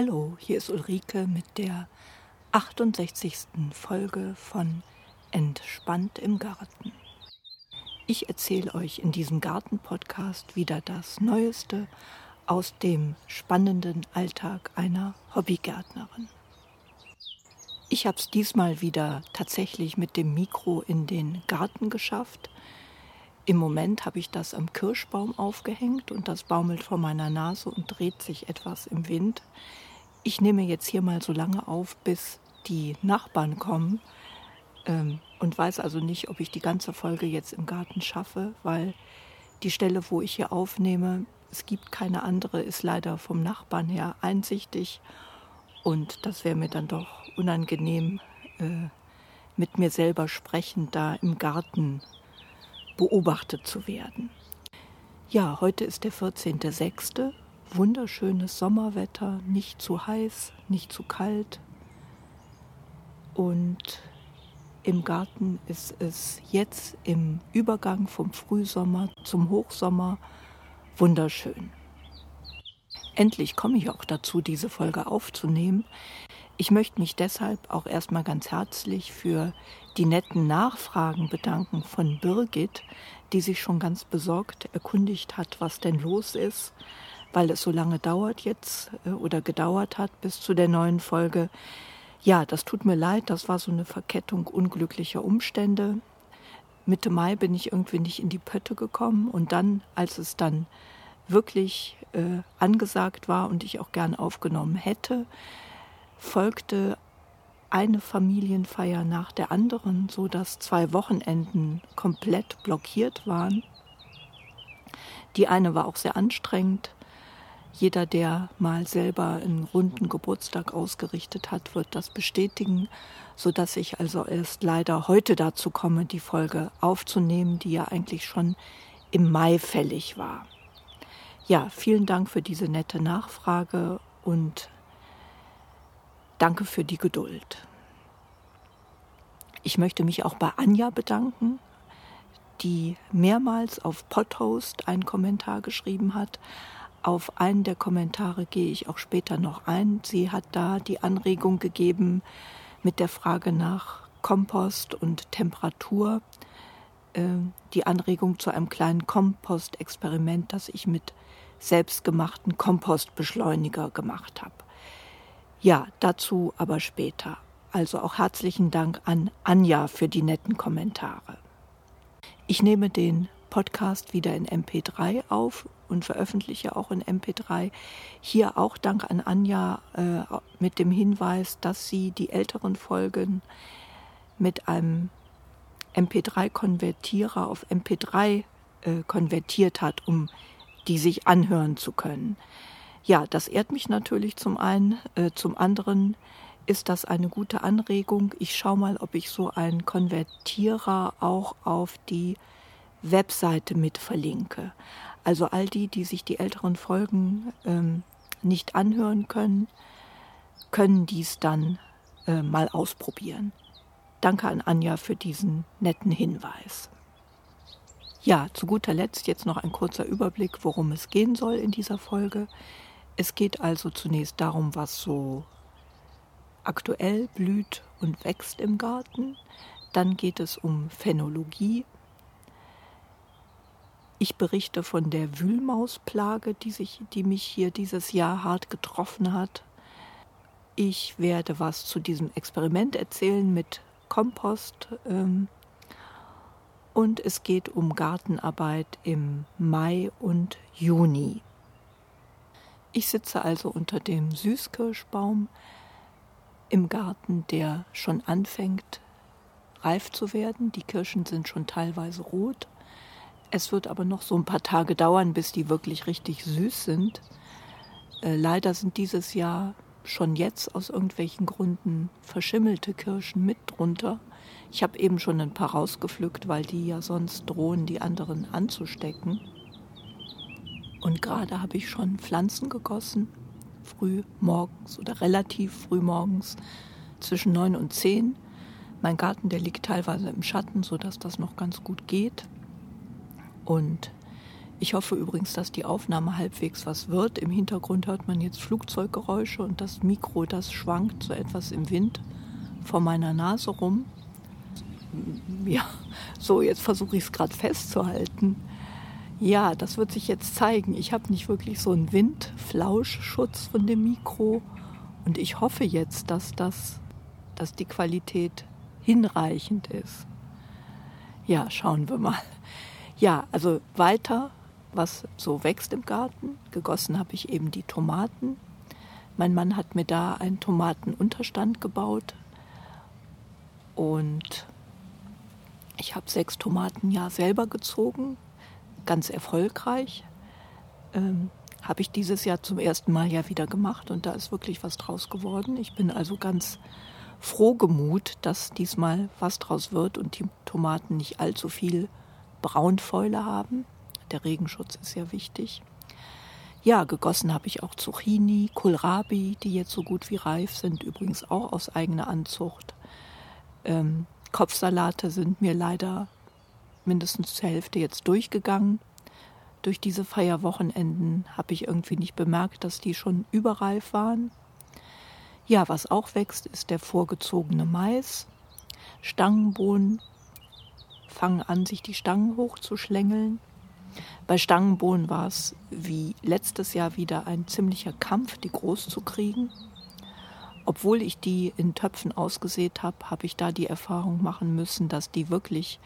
Hallo, hier ist Ulrike mit der 68. Folge von Entspannt im Garten. Ich erzähle euch in diesem Garten-Podcast wieder das Neueste aus dem spannenden Alltag einer Hobbygärtnerin. Ich habe es diesmal wieder tatsächlich mit dem Mikro in den Garten geschafft. Im Moment habe ich das am Kirschbaum aufgehängt und das baumelt vor meiner Nase und dreht sich etwas im Wind. Ich nehme jetzt hier mal so lange auf, bis die Nachbarn kommen ähm, und weiß also nicht, ob ich die ganze Folge jetzt im Garten schaffe, weil die Stelle, wo ich hier aufnehme, es gibt keine andere, ist leider vom Nachbarn her einsichtig und das wäre mir dann doch unangenehm, äh, mit mir selber sprechend da im Garten beobachtet zu werden. Ja, heute ist der 14.06. Wunderschönes Sommerwetter, nicht zu heiß, nicht zu kalt. Und im Garten ist es jetzt im Übergang vom Frühsommer zum Hochsommer wunderschön. Endlich komme ich auch dazu, diese Folge aufzunehmen. Ich möchte mich deshalb auch erstmal ganz herzlich für die netten Nachfragen bedanken von Birgit, die sich schon ganz besorgt erkundigt hat, was denn los ist, weil es so lange dauert jetzt äh, oder gedauert hat bis zu der neuen Folge. Ja, das tut mir leid, das war so eine Verkettung unglücklicher Umstände. Mitte Mai bin ich irgendwie nicht in die Pötte gekommen und dann, als es dann wirklich äh, angesagt war und ich auch gern aufgenommen hätte, folgte eine Familienfeier nach der anderen, so dass zwei Wochenenden komplett blockiert waren. Die eine war auch sehr anstrengend. Jeder, der mal selber einen runden Geburtstag ausgerichtet hat, wird das bestätigen, so dass ich also erst leider heute dazu komme, die Folge aufzunehmen, die ja eigentlich schon im Mai fällig war. Ja, vielen Dank für diese nette Nachfrage und Danke für die Geduld. Ich möchte mich auch bei Anja bedanken, die mehrmals auf Podhost einen Kommentar geschrieben hat. Auf einen der Kommentare gehe ich auch später noch ein. Sie hat da die Anregung gegeben mit der Frage nach Kompost und Temperatur, äh, die Anregung zu einem kleinen Kompostexperiment, das ich mit selbstgemachten Kompostbeschleuniger gemacht habe. Ja, dazu aber später. Also auch herzlichen Dank an Anja für die netten Kommentare. Ich nehme den Podcast wieder in MP3 auf und veröffentliche auch in MP3. Hier auch Dank an Anja äh, mit dem Hinweis, dass sie die älteren Folgen mit einem MP3-Konvertierer auf MP3 äh, konvertiert hat, um die sich anhören zu können. Ja, das ehrt mich natürlich zum einen. Äh, zum anderen ist das eine gute Anregung. Ich schaue mal, ob ich so einen Konvertierer auch auf die Webseite mit verlinke. Also all die, die sich die älteren Folgen ähm, nicht anhören können, können dies dann äh, mal ausprobieren. Danke an Anja für diesen netten Hinweis. Ja, zu guter Letzt jetzt noch ein kurzer Überblick, worum es gehen soll in dieser Folge. Es geht also zunächst darum, was so aktuell blüht und wächst im Garten. Dann geht es um Phänologie. Ich berichte von der Wühlmausplage, die, sich, die mich hier dieses Jahr hart getroffen hat. Ich werde was zu diesem Experiment erzählen mit Kompost. Ähm, und es geht um Gartenarbeit im Mai und Juni. Ich sitze also unter dem Süßkirschbaum im Garten, der schon anfängt reif zu werden. Die Kirschen sind schon teilweise rot. Es wird aber noch so ein paar Tage dauern, bis die wirklich richtig süß sind. Äh, leider sind dieses Jahr schon jetzt aus irgendwelchen Gründen verschimmelte Kirschen mit drunter. Ich habe eben schon ein paar rausgepflückt, weil die ja sonst drohen, die anderen anzustecken. Und gerade habe ich schon Pflanzen gegossen, früh morgens oder relativ früh morgens zwischen neun und zehn. Mein Garten, der liegt teilweise im Schatten, sodass das noch ganz gut geht. Und Ich hoffe übrigens, dass die Aufnahme halbwegs was wird. Im Hintergrund hört man jetzt Flugzeuggeräusche und das Mikro, das schwankt so etwas im Wind vor meiner Nase rum. Ja, so, jetzt versuche ich es gerade festzuhalten. Ja, das wird sich jetzt zeigen. Ich habe nicht wirklich so einen Windflauschschutz von dem Mikro und ich hoffe jetzt, dass das, dass die Qualität hinreichend ist. Ja, schauen wir mal. Ja, also weiter was so wächst im Garten. Gegossen habe ich eben die Tomaten. Mein Mann hat mir da einen Tomatenunterstand gebaut und ich habe sechs Tomaten ja selber gezogen, ganz erfolgreich. Ähm, habe ich dieses Jahr zum ersten Mal ja wieder gemacht und da ist wirklich was draus geworden. Ich bin also ganz frohgemut, dass diesmal was draus wird und die Tomaten nicht allzu viel Braunfäule haben. Der Regenschutz ist ja wichtig. Ja, gegossen habe ich auch Zucchini, Kohlrabi, die jetzt so gut wie reif sind, übrigens auch aus eigener Anzucht. Ähm, Kopfsalate sind mir leider mindestens zur Hälfte jetzt durchgegangen. Durch diese Feierwochenenden habe ich irgendwie nicht bemerkt, dass die schon überreif waren. Ja, was auch wächst, ist der vorgezogene Mais. Stangenbohnen fangen an, sich die Stangen hochzuschlängeln. Bei Stangenbohnen war es wie letztes Jahr wieder ein ziemlicher Kampf, die groß zu kriegen. Obwohl ich die in Töpfen ausgesät habe, habe ich da die Erfahrung machen müssen, dass die wirklich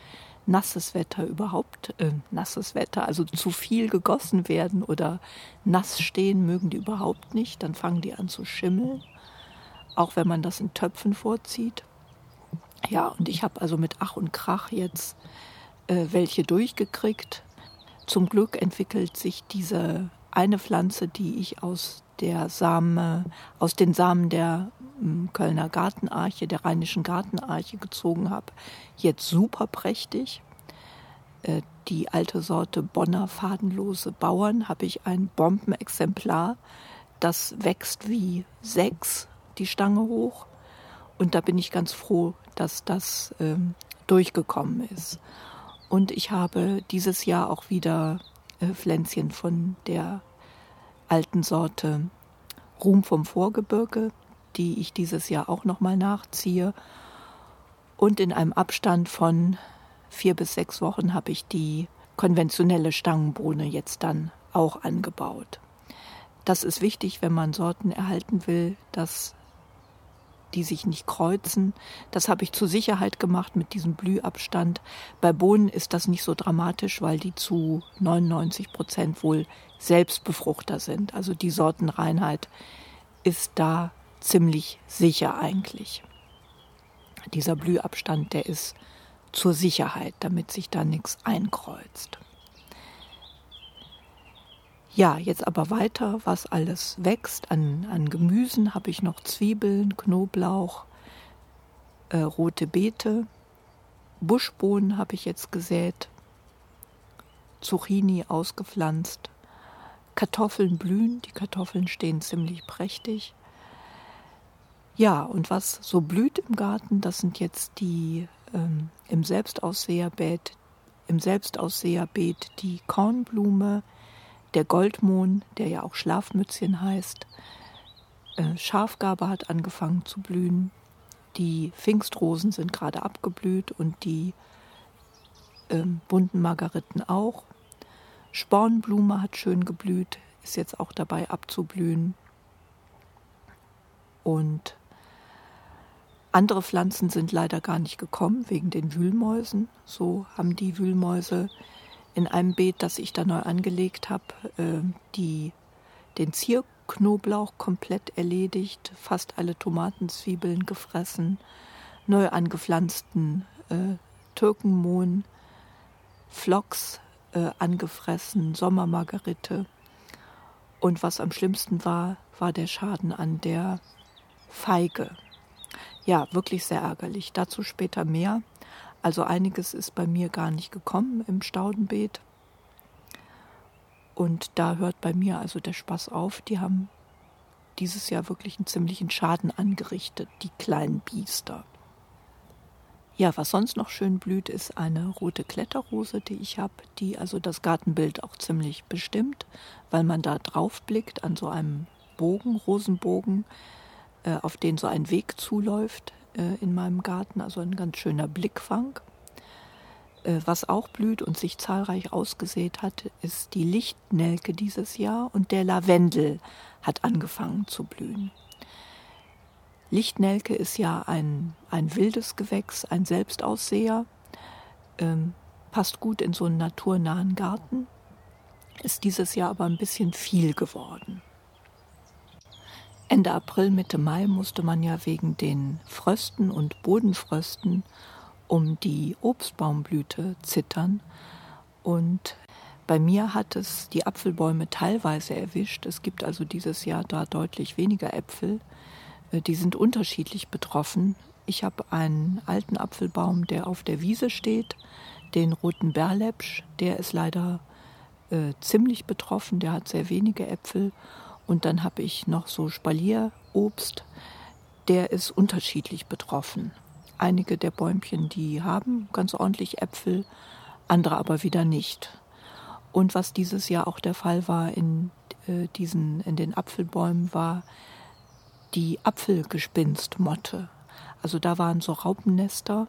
nasses Wetter überhaupt, äh, nasses Wetter, also zu viel gegossen werden oder nass stehen, mögen die überhaupt nicht. Dann fangen die an zu schimmeln, auch wenn man das in Töpfen vorzieht. Ja, und ich habe also mit Ach und Krach jetzt äh, welche durchgekriegt. Zum Glück entwickelt sich diese eine Pflanze, die ich aus der Same, aus den Samen der hm, Kölner Gartenarche, der Rheinischen Gartenarche gezogen habe, jetzt super prächtig. Äh, die alte Sorte Bonner fadenlose Bauern habe ich ein Bombenexemplar. Das wächst wie sechs die Stange hoch. Und da bin ich ganz froh, dass das ähm, durchgekommen ist. Und ich habe dieses Jahr auch wieder äh, Pflänzchen von der alten Sorte Ruhm vom Vorgebirge, die ich dieses Jahr auch nochmal nachziehe. Und in einem Abstand von vier bis sechs Wochen habe ich die konventionelle Stangenbohne jetzt dann auch angebaut. Das ist wichtig, wenn man Sorten erhalten will, dass die sich nicht kreuzen. Das habe ich zur Sicherheit gemacht mit diesem Blühabstand. Bei Bohnen ist das nicht so dramatisch, weil die zu 99 Prozent wohl Selbstbefruchter sind. Also die Sortenreinheit ist da ziemlich sicher eigentlich. Dieser Blühabstand, der ist zur Sicherheit, damit sich da nichts einkreuzt. Ja, jetzt aber weiter, was alles wächst. An, an Gemüsen. Habe ich noch Zwiebeln, Knoblauch, äh, rote Beete, Buschbohnen habe ich jetzt gesät, Zucchini ausgepflanzt, Kartoffeln blühen, die Kartoffeln stehen ziemlich prächtig. Ja, und was so blüht im Garten, das sind jetzt die ähm, im Selbstausseherbeet, im Selbstausseherbeet die Kornblume, der Goldmohn, der ja auch Schlafmützchen heißt. Äh, Schafgarbe hat angefangen zu blühen. Die Pfingstrosen sind gerade abgeblüht und die ähm, bunten Margariten auch. Spornblume hat schön geblüht, ist jetzt auch dabei abzublühen. Und andere Pflanzen sind leider gar nicht gekommen wegen den Wühlmäusen. So haben die Wühlmäuse in einem Beet, das ich da neu angelegt habe, äh, die, den Zierknoblauch komplett erledigt, fast alle Tomatenzwiebeln gefressen, neu angepflanzten äh, Türkenmohn, Phlox äh, angefressen, Sommermargerite. Und was am schlimmsten war, war der Schaden an der Feige. Ja, wirklich sehr ärgerlich. Dazu später mehr. Also einiges ist bei mir gar nicht gekommen im Staudenbeet. Und da hört bei mir also der Spaß auf. Die haben dieses Jahr wirklich einen ziemlichen Schaden angerichtet, die kleinen Biester. Ja, was sonst noch schön blüht, ist eine rote Kletterrose, die ich habe, die also das Gartenbild auch ziemlich bestimmt, weil man da drauf blickt an so einem Bogen, Rosenbogen, äh, auf den so ein Weg zuläuft äh, in meinem Garten, also ein ganz schöner Blickfang. Äh, was auch blüht und sich zahlreich ausgesät hat, ist die Lichtnelke dieses Jahr und der Lavendel hat angefangen zu blühen. Lichtnelke ist ja ein, ein wildes Gewächs, ein Selbstausseher, ähm, passt gut in so einen naturnahen Garten, ist dieses Jahr aber ein bisschen viel geworden. Ende April, Mitte Mai musste man ja wegen den Frösten und Bodenfrösten um die Obstbaumblüte zittern. Und bei mir hat es die Apfelbäume teilweise erwischt. Es gibt also dieses Jahr da deutlich weniger Äpfel. Äh, die sind unterschiedlich betroffen. Ich habe einen alten Apfelbaum, der auf der Wiese steht, den roten Berlepsch, der ist leider äh, ziemlich betroffen, der hat sehr wenige Äpfel. Und dann habe ich noch so Spalierobst, der ist unterschiedlich betroffen. Einige der Bäumchen, die haben ganz ordentlich Äpfel, andere aber wieder nicht. Und was dieses Jahr auch der Fall war in äh, diesen in den Apfelbäumen war, die Apfelgespinstmotte. Also da waren so Raupennester,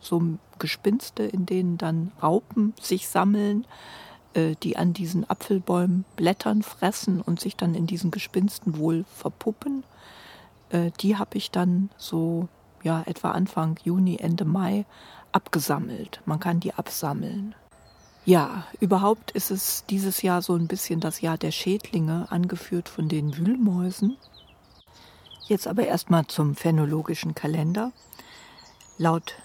so Gespinste, in denen dann Raupen sich sammeln, die an diesen Apfelbäumen Blättern fressen und sich dann in diesen Gespinsten wohl verpuppen. Äh, die habe ich dann so ja etwa Anfang Juni, Ende Mai abgesammelt. Man kann die absammeln. Ja, überhaupt ist es dieses Jahr so ein bisschen das Jahr der Schädlinge, angeführt von den Wühlmäusen. Jetzt aber erstmal zum phänologischen Kalender. Laut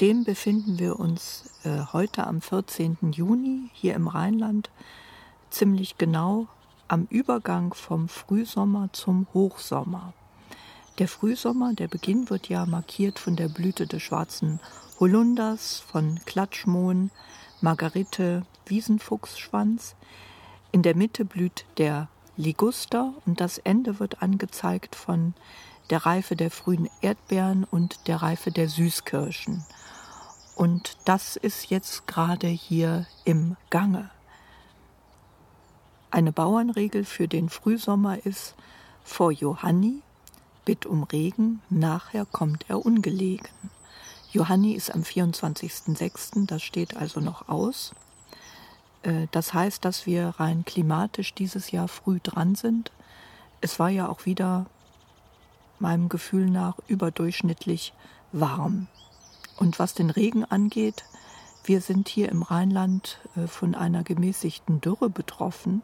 dem befinden wir uns äh, heute am 14. Juni hier im Rheinland ziemlich genau am Übergang vom Frühsommer zum Hochsommer. Der Frühsommer, der Beginn wird ja markiert von der Blüte des schwarzen Holunders, von Klatschmohn, Margarite, Wiesenfuchsschwanz. In der Mitte blüht der Liguster und das Ende wird angezeigt von der Reife der frühen Erdbeeren und der Reife der Süßkirschen. Und das ist jetzt gerade hier im Gange. Eine Bauernregel für den Frühsommer ist vor Johanni, bitt um Regen, nachher kommt er ungelegen. Johanni ist am 24.06., das steht also noch aus. Äh, das heißt, dass wir rein klimatisch dieses Jahr früh dran sind. Es war ja auch wieder meinem Gefühl nach überdurchschnittlich warm. Und was den Regen angeht, wir sind hier im Rheinland äh, von einer gemäßigten Dürre betroffen.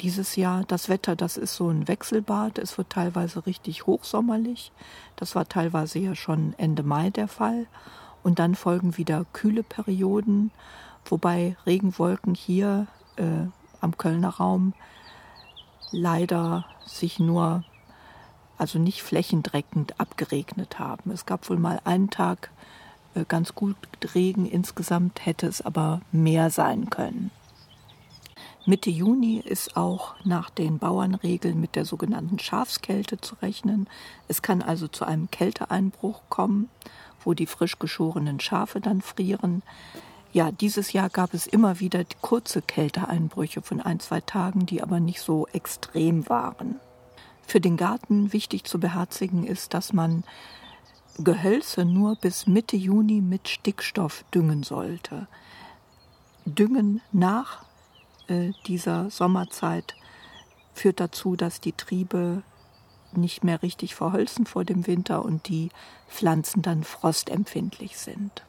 Dieses Jahr, das Wetter, das ist so ein Wechselbad. Es wird teilweise richtig hochsommerlich. Das war teilweise ja schon Ende Mai der Fall. Und dann folgen wieder kühle Perioden wobei Regenwolken hier äh, am Kölner Raum leider sich nur, also nicht flächendeckend abgeregnet haben. Es gab wohl mal einen Tag äh, ganz gut Regen, insgesamt hätte es aber mehr sein können. Mitte Juni ist auch nach den Bauernregeln mit der sogenannten Schafskälte zu rechnen. Es kann also zu einem Kälteeinbruch kommen, wo die frisch geschorenen Schafe dann frieren. Ja, dieses Jahr gab es immer wieder kurze Kälteeinbrüche von ein, zwei Tagen, die aber nicht so extrem waren. Für den Garten wichtig zu beherzigen ist, dass man Gehölze nur bis Mitte Juni mit Stickstoff düngen sollte. Düngen nach äh, dieser Sommerzeit führt dazu, dass die Triebe nicht mehr richtig verholzen vor dem Winter und die Pflanzen dann frostempfindlich sind.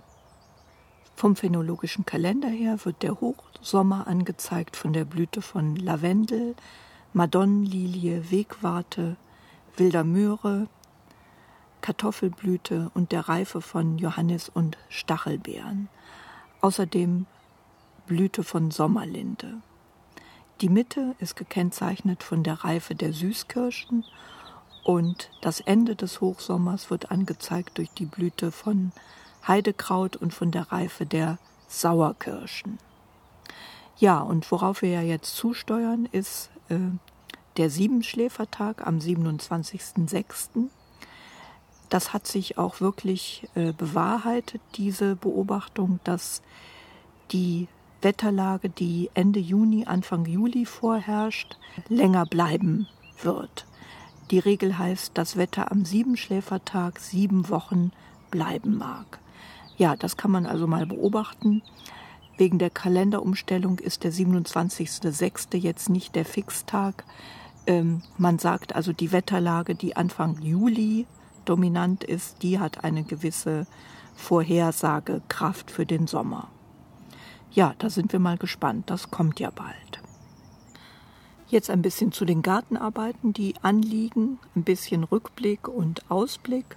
Vom phänologischen Kalender her wird der Hochsommer angezeigt von der Blüte von Lavendel, Madonnenlilie, Wegwarte, wilder Möhre, Kartoffelblüte und der Reife von Johannis und Stachelbeeren. Außerdem Blüte von Sommerlinde. Die Mitte ist gekennzeichnet von der Reife der Süßkirschen und das Ende des Hochsommers wird angezeigt durch die Blüte von Heidekraut und von der Reife der Sauerkirschen. Ja, und worauf wir ja jetzt zusteuern, ist der Siebenschläfertag am 27.06. das hat sich auch wirklich äh, bewahrheitet, diese Beobachtung, dass die Wetterlage, die Ende Juni, Anfang Juli vorherrscht, länger bleiben wird. Die Regel heißt, das Wetter am Siebenschläfertag sieben Wochen bleiben mag. Ja, das kann man also mal beobachten. Wegen der Kalenderumstellung ist der 27.06. jetzt nicht der Fixtag. Ähm, man sagt also, die Wetterlage, die Anfang Juli dominant ist, die hat eine gewisse Vorhersagekraft für den Sommer. Ja, da sind wir mal gespannt. Das kommt ja bald. Jetzt ein bisschen zu den Gartenarbeiten, die anliegen. Ein bisschen Rückblick und Ausblick.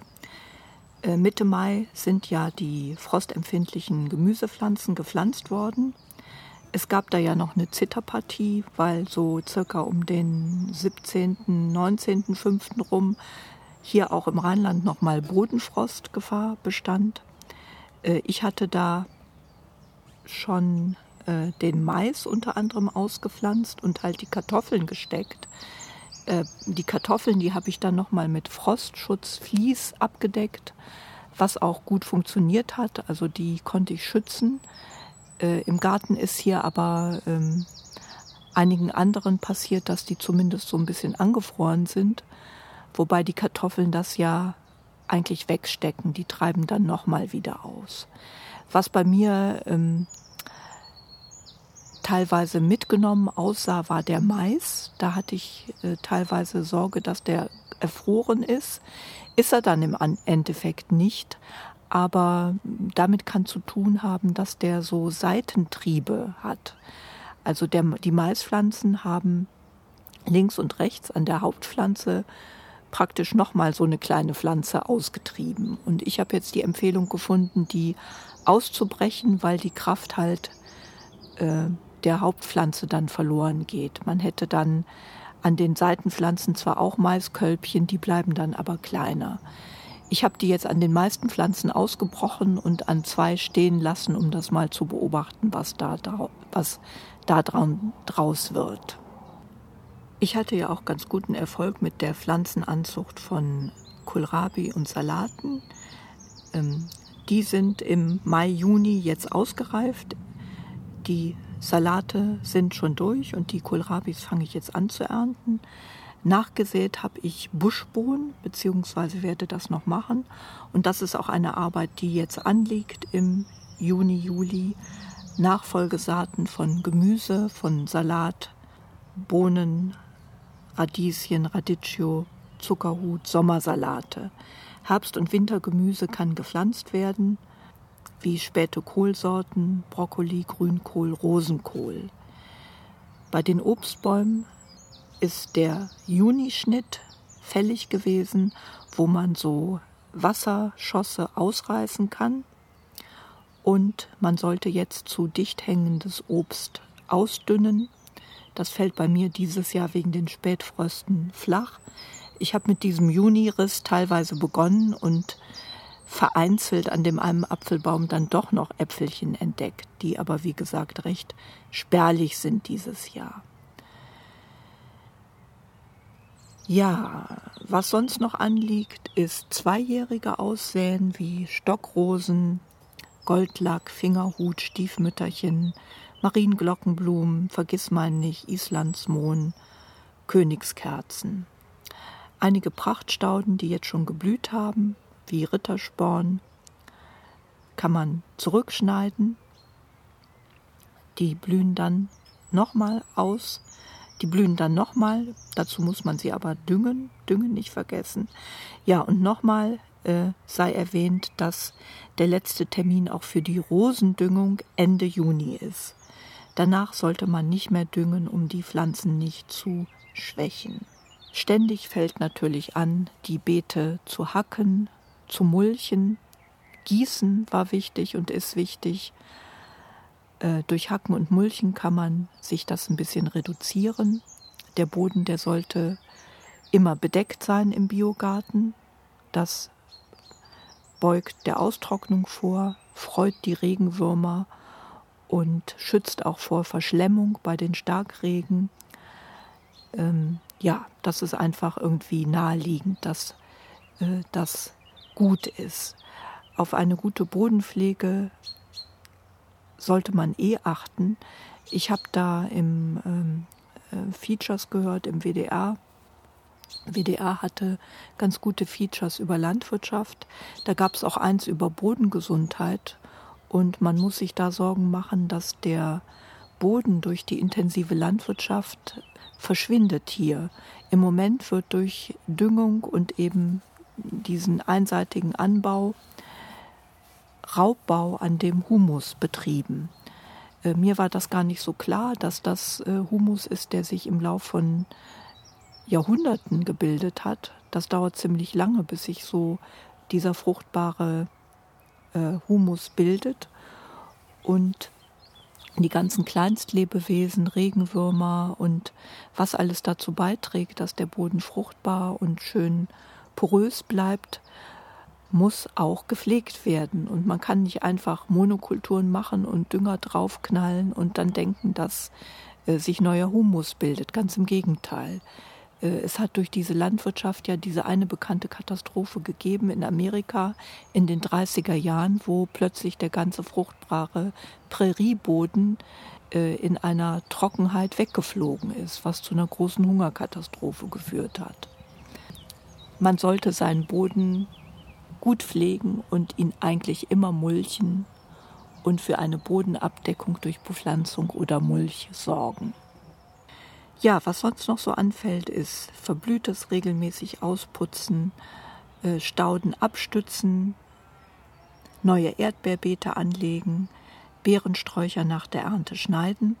Äh, Mitte Mai sind ja die frostempfindlichen Gemüsepflanzen gepflanzt worden. Es gab da ja noch eine Zitterpartie, weil so circa um den 17., 19., 5. rum hier auch im Rheinland nochmal Bodenfrostgefahr bestand. Äh, ich hatte da schon äh, den Mais unter anderem ausgepflanzt und halt die Kartoffeln gesteckt. Äh, die Kartoffeln, die habe ich dann nochmal mit Frostschutz Vlies abgedeckt, was auch gut funktioniert hat. Also die konnte ich schützen. Äh, Im Garten ist hier aber ähm, einigen anderen passiert, dass die zumindest so ein bisschen angefroren sind. Wobei die Kartoffeln das ja eigentlich wegstecken. Die treiben dann nochmal wieder aus. Was bei mir ähm, teilweise mitgenommen aussah, war der Mais. Da hatte ich äh, teilweise Sorge, dass der erfroren ist. Ist er dann im Endeffekt nicht. Aber damit kann zu tun haben, dass der so Seitentriebe hat. Also der, die Maispflanzen haben links und rechts an der Hauptpflanze praktisch nochmal so eine kleine Pflanze ausgetrieben. Und ich habe jetzt die Empfehlung gefunden, die auszubrechen, weil die Kraft halt äh, der Hauptpflanze dann verloren geht. Man hätte dann an den Seitenpflanzen zwar auch Maiskölbchen, die bleiben dann aber kleiner. Ich habe die jetzt an den meisten Pflanzen ausgebrochen und an zwei stehen lassen, um das mal zu beobachten, was da, was da draus wird. Ich hatte ja auch ganz guten Erfolg mit der Pflanzenanzucht von Kohlrabi und Salaten. Ähm, die sind im Mai, Juni jetzt ausgereift. Die Salate sind schon durch und die Kohlrabis fange ich jetzt an zu ernten. Nachgesät habe ich Buschbohnen, beziehungsweise werde das noch machen. Und das ist auch eine Arbeit, die jetzt anliegt im Juni, Juli. Nachfolgesaaten von Gemüse, von Salat, Bohnen, Radieschen, Radicchio, Zuckerhut, Sommersalate. Herbst- und Wintergemüse kann gepflanzt werden wie späte Kohlsorten, Brokkoli, Grünkohl, Rosenkohl. Bei den Obstbäumen ist der Junischnitt fällig gewesen, wo man so Wasserschosse ausreißen kann. Und man sollte jetzt zu dicht hängendes Obst ausdünnen. Das fällt bei mir dieses Jahr wegen den Spätfrösten flach. Ich habe mit diesem Juniriss teilweise begonnen und vereinzelt an dem einen Apfelbaum dann doch noch Äpfelchen entdeckt, die aber wie gesagt recht spärlich sind dieses Jahr. Ja, was sonst noch anliegt, ist zweijährige Aussäen wie Stockrosen, Goldlack, Fingerhut, Stiefmütterchen, Marienglockenblumen, Vergissmeinnicht, Islandsmohn, Königskerzen. Einige Prachtstauden, die jetzt schon geblüht haben, wie Rittersporn kann man zurückschneiden. Die blühen dann nochmal aus. Die blühen dann nochmal. Dazu muss man sie aber düngen. Düngen nicht vergessen. Ja, und nochmal äh, sei erwähnt, dass der letzte Termin auch für die Rosendüngung Ende Juni ist. Danach sollte man nicht mehr düngen, um die Pflanzen nicht zu schwächen. Ständig fällt natürlich an, die Beete zu hacken, zu mulchen. Gießen war wichtig und ist wichtig. Äh, durch Hacken und Mulchen kann man sich das ein bisschen reduzieren. Der Boden, der sollte immer bedeckt sein im Biogarten. Das beugt der Austrocknung vor, freut die Regenwürmer und schützt auch vor Verschlemmung bei den Starkregen. Ähm, ja, das ist einfach irgendwie naheliegend, dass äh, das gut ist. Auf eine gute Bodenpflege sollte man eh achten. Ich habe da im ähm, äh, Features gehört, im WDR. WDR hatte ganz gute Features über Landwirtschaft. Da gab es auch eins über Bodengesundheit. Und man muss sich da Sorgen machen, dass der Boden durch die intensive Landwirtschaft verschwindet hier. Im Moment wird durch Düngung und eben diesen einseitigen Anbau Raubbau an dem Humus betrieben. Äh, mir war das gar nicht so klar, dass das äh, Humus ist, der sich im Lauf von Jahrhunderten gebildet hat. Das dauert ziemlich lange, bis sich so dieser fruchtbare äh, Humus bildet. Und die ganzen Kleinstlebewesen, Regenwürmer und was alles dazu beiträgt, dass der Boden fruchtbar und schön porös bleibt, muss auch gepflegt werden. Und man kann nicht einfach Monokulturen machen und Dünger draufknallen und dann denken, dass äh, sich neuer Humus bildet. Ganz im Gegenteil. Äh, es hat durch diese Landwirtschaft ja diese eine bekannte Katastrophe gegeben in Amerika in den 30er Jahren, wo plötzlich der ganze fruchtbare Prärieboden äh, in einer Trockenheit weggeflogen ist, was zu einer großen Hungerkatastrophe geführt hat. Man sollte seinen Boden gut pflegen und ihn eigentlich immer mulchen und für eine Bodenabdeckung durch Bepflanzung oder Mulch sorgen. Ja, was sonst noch so anfällt, ist verblühtes regelmäßig ausputzen, äh, Stauden abstützen, neue Erdbeerbeete anlegen, Beerensträucher nach der Ernte schneiden.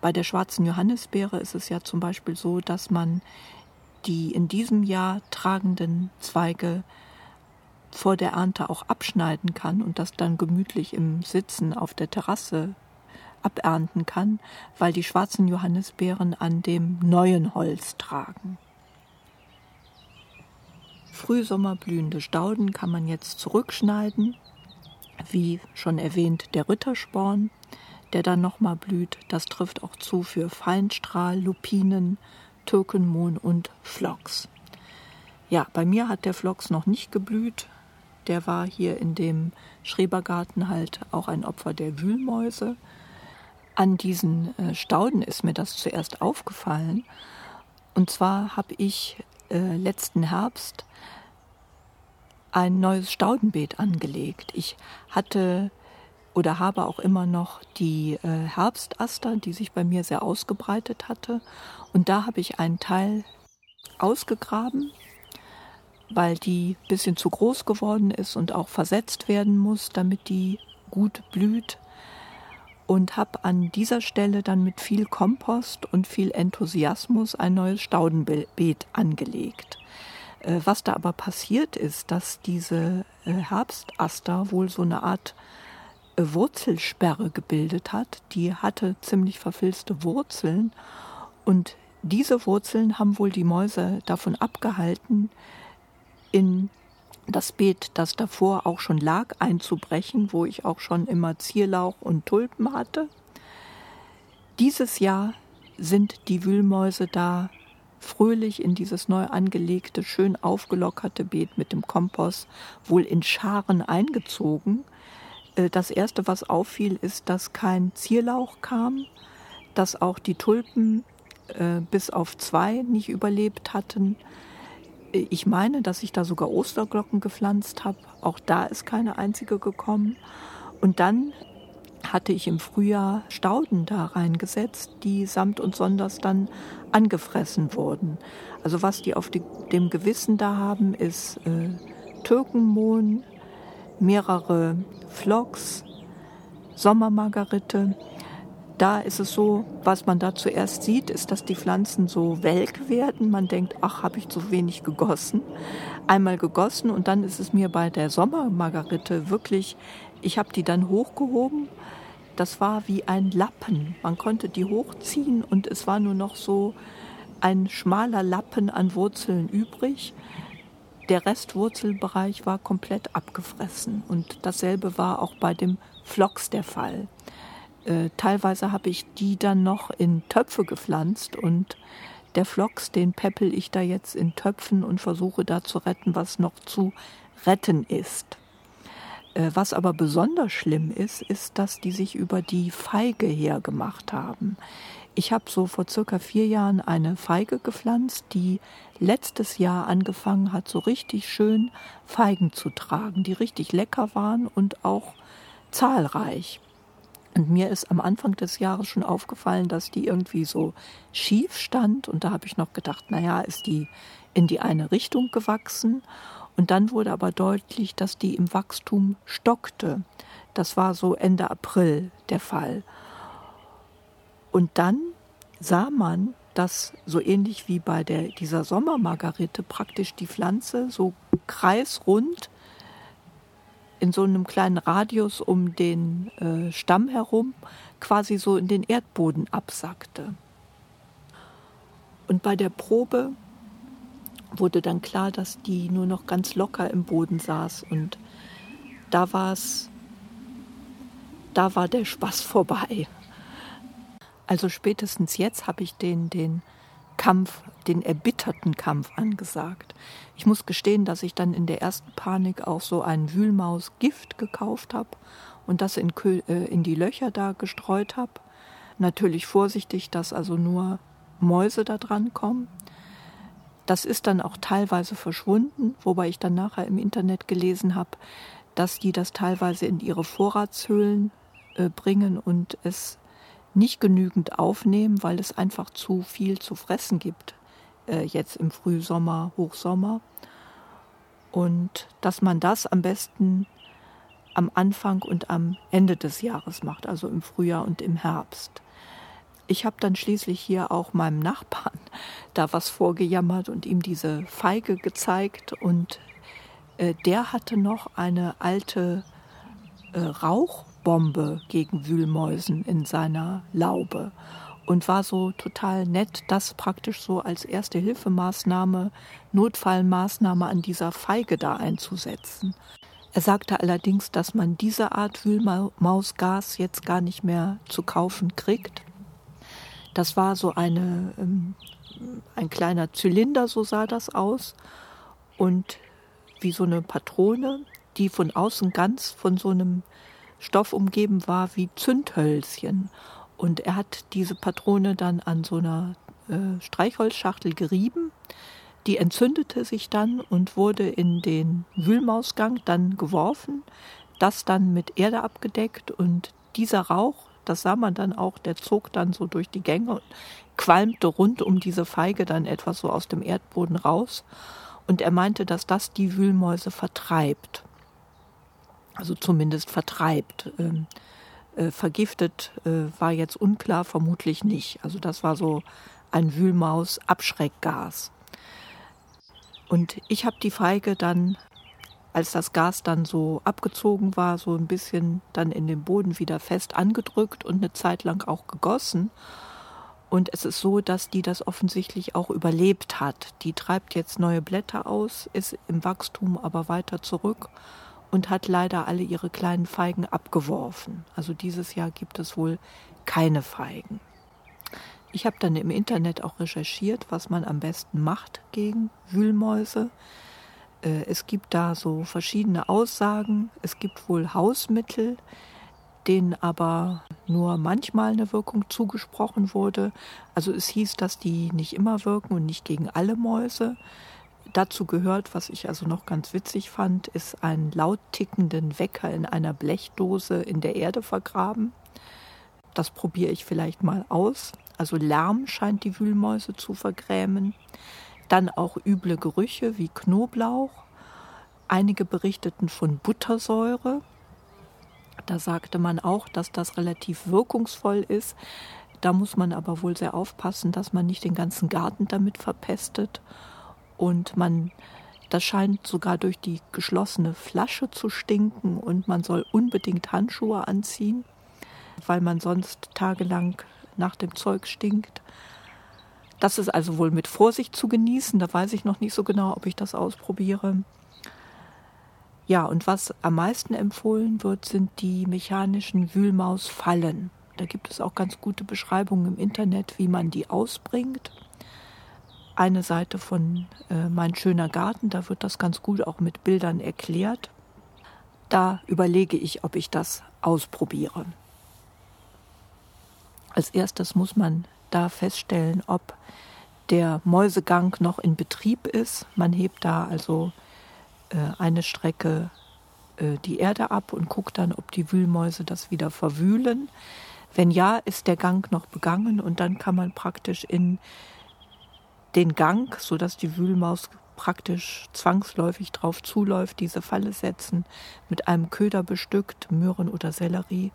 Bei der schwarzen Johannisbeere ist es ja zum Beispiel so, dass man die in diesem Jahr tragenden Zweige vor der Ernte auch abschneiden kann und das dann gemütlich im Sitzen auf der Terrasse abernten kann, weil die schwarzen Johannisbeeren an dem neuen Holz tragen. Frühsommerblühende Stauden kann man jetzt zurückschneiden, wie schon erwähnt der Rittersporn, der dann nochmal blüht. Das trifft auch zu für Feinstrahl, Lupinen, Türkenmohn und Phlox. Ja, bei mir hat der Phlox noch nicht geblüht, der war hier in dem Schrebergarten halt auch ein Opfer der Wühlmäuse. An diesen äh, Stauden ist mir das zuerst aufgefallen. Und zwar habe ich äh, letzten Herbst ein neues Staudenbeet angelegt. Ich hatte oder habe auch immer noch die äh, Herbstaster, die sich bei mir sehr ausgebreitet hatte. Und da habe ich einen Teil ausgegraben weil die ein bisschen zu groß geworden ist und auch versetzt werden muss, damit die gut blüht. Und habe an dieser Stelle dann mit viel Kompost und viel Enthusiasmus ein neues Staudenbeet angelegt. Äh, was da aber passiert ist, dass diese äh, Herbstaster wohl so eine Art Wurzelsperre gebildet hat. Die hatte ziemlich verfilzte Wurzeln und diese Wurzeln haben wohl die Mäuse davon abgehalten, in das Beet, das davor auch schon lag, einzubrechen, wo ich auch schon immer Zierlauch und Tulpen hatte. Dieses Jahr sind die Wühlmäuse da fröhlich in dieses neu angelegte, schön aufgelockerte Beet mit dem Kompost wohl in Scharen eingezogen. Äh, das erste, was auffiel, ist, dass kein Zierlauch kam, dass auch die Tulpen äh, bis auf zwei nicht überlebt hatten ich meine, dass ich da sogar Osterglocken gepflanzt habe. Auch da ist keine einzige gekommen. Und dann hatte ich im Frühjahr Stauden da reingesetzt, die samt und sonders dann angefressen wurden. Also was die auf die, dem Gewissen da haben, ist äh, Türkenmohn, mehrere Phlox, Sommermargarite, da ist es so, was man da zuerst sieht, ist, dass die Pflanzen so welk werden. Man denkt, ach, habe ich zu wenig gegossen. Einmal gegossen und dann ist es mir bei der Sommermargarite wirklich, ich habe die dann hochgehoben. Das war wie ein Lappen. Man konnte die hochziehen und es war nur noch so ein schmaler Lappen an Wurzeln übrig. Der Restwurzelbereich war komplett abgefressen und dasselbe war auch bei dem Phlox der Fall. Äh, teilweise habe ich die dann noch in Töpfe gepflanzt und der Phlox, den peppel ich da jetzt in Töpfen und versuche da zu retten, was noch zu retten ist. Äh, was aber besonders schlimm ist, ist, dass die sich über die Feige hergemacht haben. Ich habe so vor circa vier Jahren eine Feige gepflanzt, die letztes Jahr angefangen hat, so richtig schön Feigen zu tragen, die richtig lecker waren und auch zahlreich. Und mir ist am Anfang des Jahres schon aufgefallen, dass die irgendwie so schief stand. Und da habe ich noch gedacht, naja, ist die in die eine Richtung gewachsen. Und dann wurde aber deutlich, dass die im Wachstum stockte. Das war so Ende April der Fall. Und dann sah man, dass so ähnlich wie bei der, dieser Sommermargarite praktisch die Pflanze so kreisrund in so einem kleinen Radius um den äh, Stamm herum quasi so in den Erdboden absackte. Und bei der Probe wurde dann klar, dass die nur noch ganz locker im Boden saß und da war es, da war der Spaß vorbei. Also spätestens jetzt habe ich den, den Kampf, den erbitterten Kampf angesagt. Ich muss gestehen, dass ich dann in der ersten Panik auch so ein Wühlmausgift gekauft habe und das in, äh, in die Löcher da gestreut habe. Natürlich vorsichtig, dass also nur Mäuse da dran kommen. Das ist dann auch teilweise verschwunden, wobei ich dann nachher im Internet gelesen habe, dass die das teilweise in ihre Vorratshöhlen äh, bringen und es nicht genügend aufnehmen, weil es einfach zu viel zu fressen gibt, äh, jetzt im Frühsommer, Hochsommer. Und dass man das am besten am Anfang und am Ende des Jahres macht, also im Frühjahr und im Herbst. Ich habe dann schließlich hier auch meinem Nachbarn da was vorgejammert und ihm diese Feige gezeigt und äh, der hatte noch eine alte äh, Rauchbombe gegen Wühlmäusen in seiner Laube und war so total nett, das praktisch so als erste Hilfemaßnahme, Notfallmaßnahme an dieser Feige da einzusetzen. Er sagte allerdings, dass man diese Art Wühlmausgas jetzt gar nicht mehr zu kaufen kriegt, das war so eine, ähm, ein kleiner Zylinder, so sah das aus. Und wie so eine Patrone, die von außen ganz von so einem Stoff umgeben war wie Zündhölzchen. Und er hat diese Patrone dann an so einer äh, Streichholzschachtel gerieben. Die entzündete sich dann und wurde in den Wühlmausgang dann geworfen, das dann mit Erde abgedeckt und dieser Rauch das sah man dann auch, der zog dann so durch die Gänge und qualmte rund um diese Feige dann etwas so aus dem Erdboden raus. Und er meinte, dass das die Wühlmäuse vertreibt. Also zumindest vertreibt. Ähm, äh, vergiftet äh, war jetzt unklar, vermutlich nicht. Also das war so ein Wühlmaus-Abschreckgas. Und ich habe die Feige dann als das Gas dann so abgezogen war, so ein bisschen dann in den Boden wieder fest angedrückt und eine Zeit lang auch gegossen. Und es ist so, dass die das offensichtlich auch überlebt hat. Die treibt jetzt neue Blätter aus, ist im Wachstum aber weiter zurück und hat leider alle ihre kleinen Feigen abgeworfen. Also dieses Jahr gibt es wohl keine Feigen. Ich habe dann im Internet auch recherchiert, was man am besten macht gegen Wühlmäuse. Äh, es gibt da so verschiedene Aussagen. Es gibt wohl Hausmittel, denen aber nur manchmal eine Wirkung zugesprochen wurde. Also es hieß, dass die nicht immer wirken und nicht gegen alle Mäuse. Dazu gehört, was ich also noch ganz witzig fand, ist einen laut tickenden Wecker in einer Blechdose in der Erde vergraben. Das probiere ich vielleicht mal aus. Also Lärm scheint die Wühlmäuse zu vergrämen. Dann auch üble Gerüche wie Knoblauch. Einige berichteten von Buttersäure. Da sagte man auch, dass das relativ wirkungsvoll ist. Da muss man aber wohl sehr aufpassen, dass man nicht den ganzen Garten damit verpestet. Und man, das scheint sogar durch die geschlossene Flasche zu stinken und man soll unbedingt Handschuhe anziehen, weil man sonst tagelang nach dem Zeug stinkt. Das ist also wohl mit Vorsicht zu genießen. Da weiß ich noch nicht so genau, ob ich das ausprobiere. Ja, und was am meisten empfohlen wird, sind die mechanischen Wühlmausfallen. Da gibt es auch ganz gute Beschreibungen im Internet, wie man die ausbringt. Eine Seite von äh, Mein schöner Garten, da wird das ganz gut auch mit Bildern erklärt. Da überlege ich, ob ich das ausprobiere. Als erstes muss man da feststellen, ob der Mäusegang noch in Betrieb ist. Man hebt da also äh, eine Strecke äh, die Erde ab und guckt dann, ob die Wühlmäuse das wieder verwühlen. Wenn ja, ist der Gang noch begangen und dann kann man praktisch in den Gang, sodass die Wühlmaus praktisch zwangsläufig drauf zuläuft, diese Falle setzen, mit einem Köder bestückt, Möhren oder Sellerie.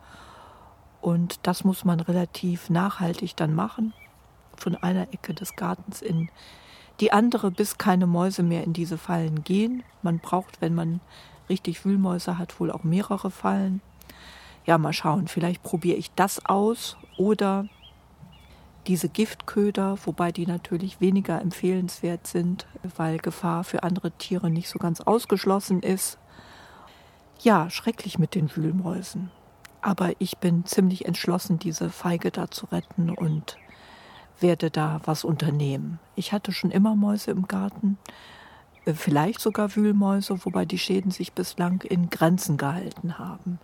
Und das muss man relativ nachhaltig dann machen, von einer Ecke des Gartens in die andere, bis keine Mäuse mehr in diese Fallen gehen. Man braucht, wenn man richtig Wühlmäuse hat, wohl auch mehrere Fallen. Ja, mal schauen, vielleicht probiere ich das aus oder diese Giftköder, wobei die natürlich weniger empfehlenswert sind, weil Gefahr für andere Tiere nicht so ganz ausgeschlossen ist. Ja, schrecklich mit den Wühlmäusen. Aber ich bin ziemlich entschlossen, diese Feige da zu retten und werde da was unternehmen. Ich hatte schon immer Mäuse im Garten, vielleicht sogar Wühlmäuse, wobei die Schäden sich bislang in Grenzen gehalten haben.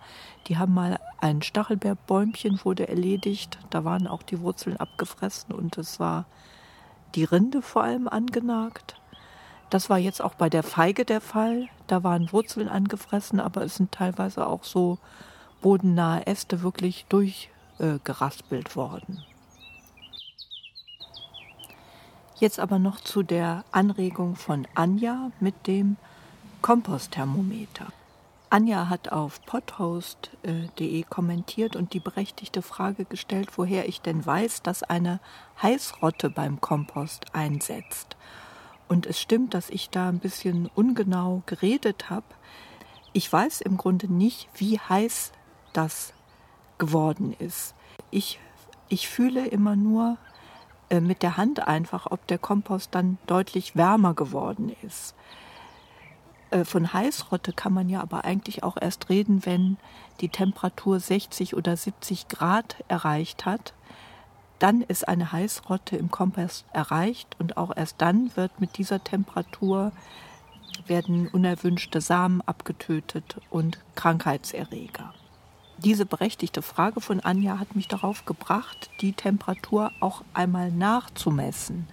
Die haben mal ein Stachelbeerbäumchen wurde erledigt, da waren auch die Wurzeln abgefressen und es war die Rinde vor allem angenagt. Das war jetzt auch bei der Feige der Fall. Da waren Wurzeln angefressen, aber es sind teilweise auch so bodennahe Äste wirklich durchgeraspelt äh, worden. Jetzt aber noch zu der Anregung von Anja mit dem Kompostthermometer. Anja hat auf podhost.de kommentiert und die berechtigte Frage gestellt, woher ich denn weiß, dass eine Heißrotte beim Kompost einsetzt. Und es stimmt, dass ich da ein bisschen ungenau geredet habe. Ich weiß im Grunde nicht, wie heiß das geworden ist. Ich, ich fühle immer nur, mit der Hand einfach, ob der Kompost dann deutlich wärmer geworden ist. Äh, von Heißrotte kann man ja aber eigentlich auch erst reden, wenn die Temperatur 60 oder 70 Grad erreicht hat. Dann ist eine Heißrotte im Kompost erreicht und auch erst dann wird mit dieser Temperatur werden unerwünschte Samen abgetötet und Krankheitserreger. Diese berechtigte Frage von Anja hat mich darauf gebracht, die Temperatur auch einmal nachzumessen.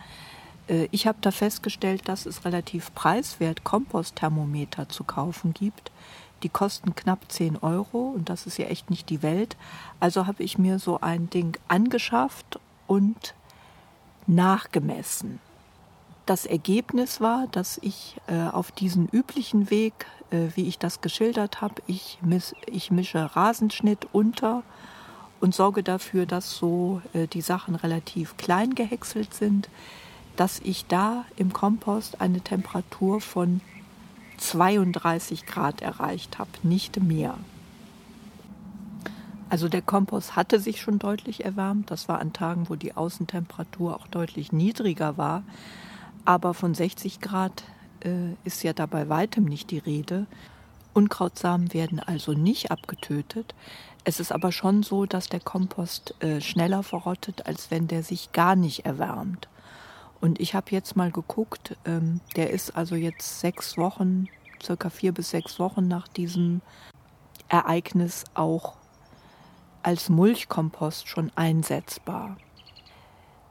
Äh, ich habe da festgestellt, dass es relativ preiswert Kompostthermometer zu kaufen gibt. Die kosten knapp 10 Euro und das ist ja echt nicht die Welt. Also habe ich mir so ein Ding angeschafft und nachgemessen. Das Ergebnis war, dass ich äh, auf diesen üblichen Weg wie ich das geschildert habe. Ich, ich mische Rasenschnitt unter und sorge dafür, dass so äh, die Sachen relativ klein gehäckselt sind, dass ich da im Kompost eine Temperatur von 32 Grad erreicht habe, nicht mehr. Also der Kompost hatte sich schon deutlich erwärmt. Das war an Tagen, wo die Außentemperatur auch deutlich niedriger war. Aber von 60 Grad äh, ist ja dabei weitem nicht die Rede. Unkrautsamen werden also nicht abgetötet. Es ist aber schon so, dass der Kompost äh, schneller verrottet, als wenn der sich gar nicht erwärmt. Und ich habe jetzt mal geguckt, ähm, der ist also jetzt sechs Wochen, circa vier bis sechs Wochen nach diesem Ereignis auch als Mulchkompost schon einsetzbar.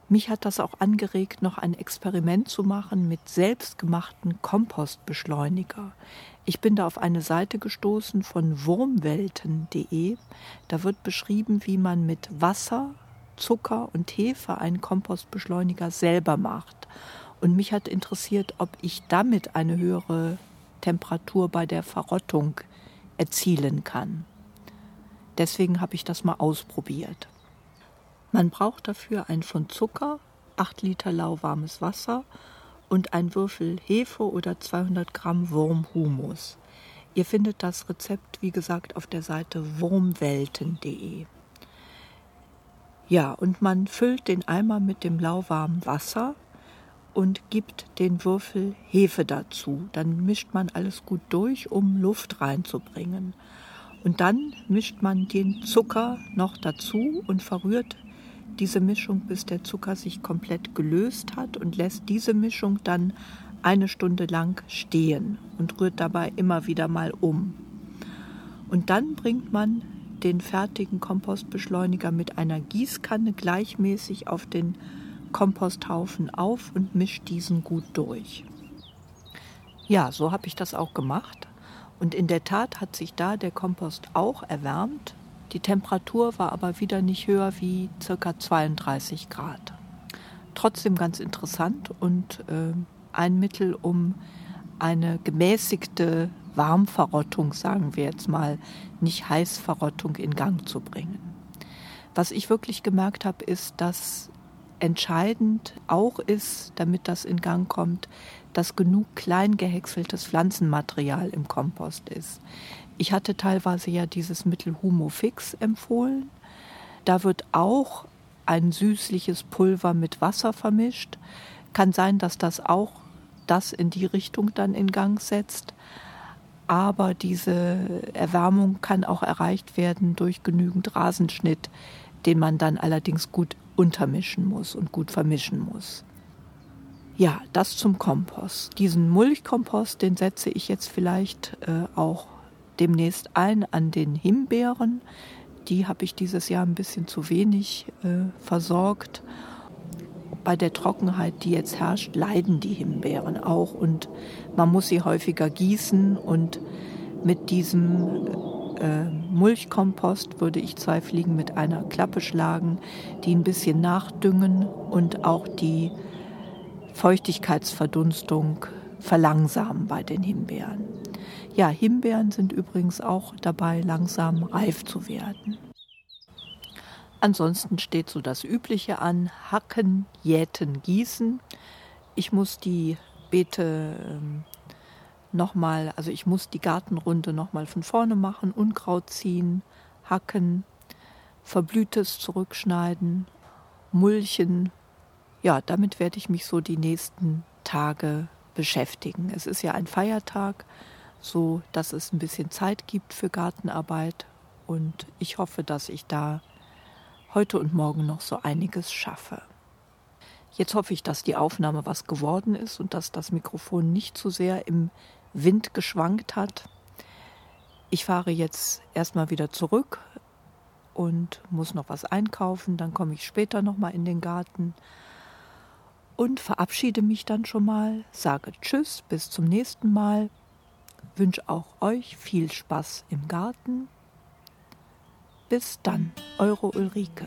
Mich hat das auch angeregt, noch ein Experiment zu machen mit selbstgemachten Kompostbeschleuniger. Ich bin da auf eine Seite gestoßen von wurmwelten.de. Da wird beschrieben, wie man mit Wasser, Zucker und Hefe einen Kompostbeschleuniger selber macht. Und mich hat interessiert, ob ich damit eine höhere Temperatur bei der Verrottung erzielen kann. Deswegen habe ich das mal ausprobiert. Man braucht dafür ein Pfund Zucker, 8 Liter lauwarmes Wasser und ein Würfel Hefe oder 200 Gramm Wurmhumus. Ihr findet das Rezept, wie gesagt, auf der Seite wurmwelten.de. Ja, und man füllt den Eimer mit dem lauwarmen Wasser und gibt den Würfel Hefe dazu. Dann mischt man alles gut durch, um Luft reinzubringen. Und dann mischt man den Zucker noch dazu und verrührt diese Mischung, bis der Zucker sich komplett gelöst hat und lässt diese Mischung dann eine Stunde lang stehen und rührt dabei immer wieder mal um. Und dann bringt man den fertigen Kompostbeschleuniger mit einer Gießkanne gleichmäßig auf den Komposthaufen auf und mischt diesen gut durch. Ja, so habe ich das auch gemacht. Und in der Tat hat sich da der Kompost auch erwärmt. Die Temperatur war aber wieder nicht höher wie ca. 32 Grad. Trotzdem ganz interessant und äh, ein Mittel, um eine gemäßigte Warmverrottung, sagen wir jetzt mal, nicht Heißverrottung in Gang zu bringen. Was ich wirklich gemerkt habe, ist, dass entscheidend auch ist, damit das in Gang kommt, dass genug klein gehäckseltes Pflanzenmaterial im Kompost ist. Ich hatte teilweise ja dieses Mittel Humofix empfohlen. Da wird auch ein süßliches Pulver mit Wasser vermischt. Kann sein, dass das auch das in die Richtung dann in Gang setzt. Aber diese Erwärmung kann auch erreicht werden durch genügend Rasenschnitt, den man dann allerdings gut untermischen muss und gut vermischen muss. Ja, das zum Kompost. Diesen Mulchkompost, den setze ich jetzt vielleicht äh, auch demnächst ein an den Himbeeren. Die habe ich dieses Jahr ein bisschen zu wenig äh, versorgt. Bei der Trockenheit, die jetzt herrscht, leiden die Himbeeren auch und man muss sie häufiger gießen und mit diesem äh, Mulchkompost würde ich zwei Fliegen mit einer Klappe schlagen, die ein bisschen nachdüngen und auch die Feuchtigkeitsverdunstung verlangsamen bei den Himbeeren. Ja, Himbeeren sind übrigens auch dabei, langsam reif zu werden. Ansonsten steht so das Übliche an: Hacken, Jäten, Gießen. Ich muss die Beete ähm, nochmal, also ich muss die Gartenrunde nochmal von vorne machen, Unkraut ziehen, hacken, Verblühtes zurückschneiden, mulchen. Ja, damit werde ich mich so die nächsten Tage beschäftigen. Es ist ja ein Feiertag, so dass es ein bisschen Zeit gibt für Gartenarbeit und ich hoffe, dass ich da heute und morgen noch so einiges schaffe. Jetzt hoffe ich, dass die Aufnahme was geworden ist und dass das Mikrofon nicht zu sehr im Wind geschwankt hat. Ich fahre jetzt erstmal wieder zurück und muss noch was einkaufen, dann komme ich später noch mal in den Garten und verabschiede mich dann schon mal, sage tschüss, bis zum nächsten Mal. Wünsche auch euch viel Spaß im Garten. Bis dann, eure Ulrike.